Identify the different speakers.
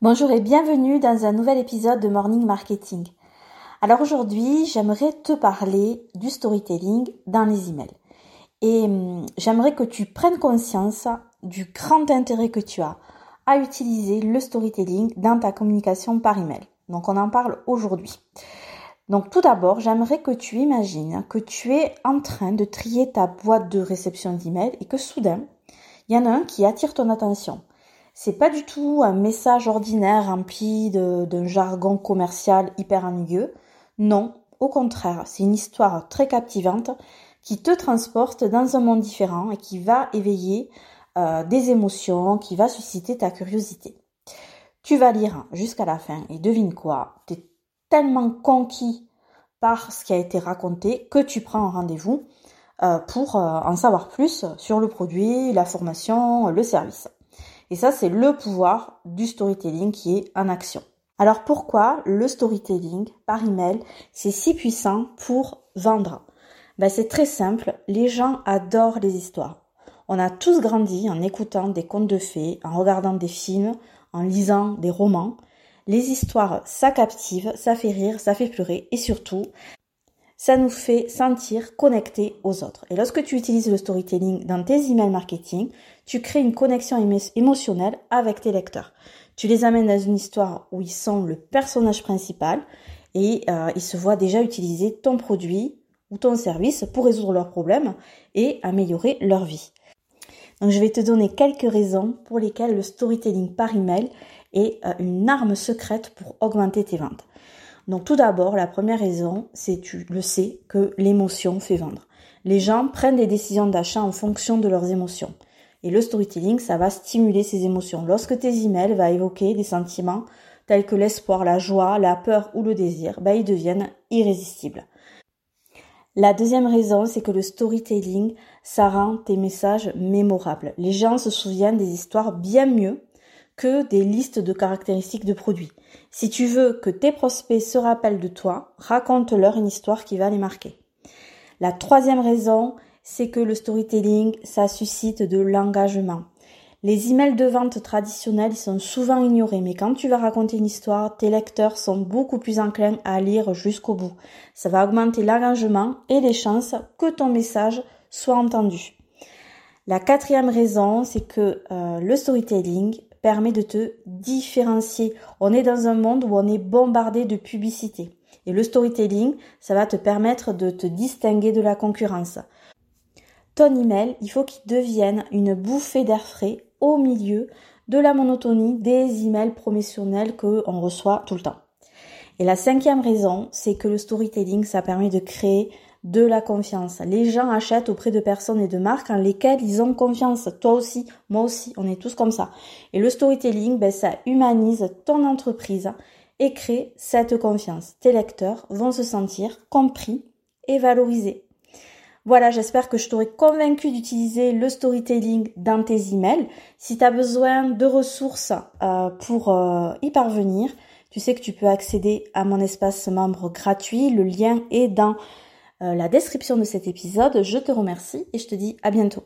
Speaker 1: Bonjour et bienvenue dans un nouvel épisode de Morning Marketing. Alors aujourd'hui, j'aimerais te parler du storytelling dans les emails. Et hum, j'aimerais que tu prennes conscience du grand intérêt que tu as à utiliser le storytelling dans ta communication par email. Donc on en parle aujourd'hui. Donc tout d'abord, j'aimerais que tu imagines que tu es en train de trier ta boîte de réception d'emails et que soudain, il y en a un qui attire ton attention. C'est pas du tout un message ordinaire rempli d'un jargon commercial hyper ennuyeux. Non, au contraire, c'est une histoire très captivante qui te transporte dans un monde différent et qui va éveiller euh, des émotions, qui va susciter ta curiosité. Tu vas lire jusqu'à la fin et devine quoi, tu es tellement conquis par ce qui a été raconté que tu prends un rendez-vous euh, pour euh, en savoir plus sur le produit, la formation, le service. Et ça, c'est le pouvoir du storytelling qui est en action. Alors pourquoi le storytelling par email, c'est si puissant pour vendre? Ben, C'est très simple, les gens adorent les histoires. On a tous grandi en écoutant des contes de fées, en regardant des films, en lisant des romans. Les histoires, ça captive, ça fait rire, ça fait pleurer et surtout, ça nous fait sentir connectés aux autres. Et lorsque tu utilises le storytelling dans tes emails marketing, tu crées une connexion émotionnelle avec tes lecteurs. Tu les amènes dans une histoire où ils sont le personnage principal et euh, ils se voient déjà utiliser ton produit ou ton service pour résoudre leurs problèmes et améliorer leur vie. Donc je vais te donner quelques raisons pour lesquelles le storytelling par email est euh, une arme secrète pour augmenter tes ventes. Donc tout d'abord, la première raison, c'est tu le sais que l'émotion fait vendre. Les gens prennent des décisions d'achat en fonction de leurs émotions. Et le storytelling, ça va stimuler ces émotions. Lorsque tes emails vont évoquer des sentiments tels que l'espoir, la joie, la peur ou le désir, ben, ils deviennent irrésistibles. La deuxième raison, c'est que le storytelling, ça rend tes messages mémorables. Les gens se souviennent des histoires bien mieux que des listes de caractéristiques de produits. Si tu veux que tes prospects se rappellent de toi, raconte-leur une histoire qui va les marquer. La troisième raison, c'est que le storytelling, ça suscite de l'engagement. Les emails de vente traditionnels sont souvent ignorés, mais quand tu vas raconter une histoire, tes lecteurs sont beaucoup plus enclins à lire jusqu'au bout. Ça va augmenter l'engagement et les chances que ton message soit entendu. La quatrième raison, c'est que euh, le storytelling permet de te différencier. On est dans un monde où on est bombardé de publicité. Et le storytelling, ça va te permettre de te distinguer de la concurrence. Ton email, il faut qu'il devienne une bouffée d'air frais au milieu de la monotonie des emails promotionnels que on reçoit tout le temps. Et la cinquième raison, c'est que le storytelling, ça permet de créer de la confiance. Les gens achètent auprès de personnes et de marques en lesquelles ils ont confiance. Toi aussi, moi aussi, on est tous comme ça. Et le storytelling, ben, ça humanise ton entreprise et crée cette confiance. Tes lecteurs vont se sentir compris et valorisés. Voilà, j'espère que je t'aurai convaincu d'utiliser le storytelling dans tes emails. Si tu as besoin de ressources euh, pour euh, y parvenir, tu sais que tu peux accéder à mon espace membre gratuit. Le lien est dans la description de cet épisode. Je te remercie et je te dis à bientôt.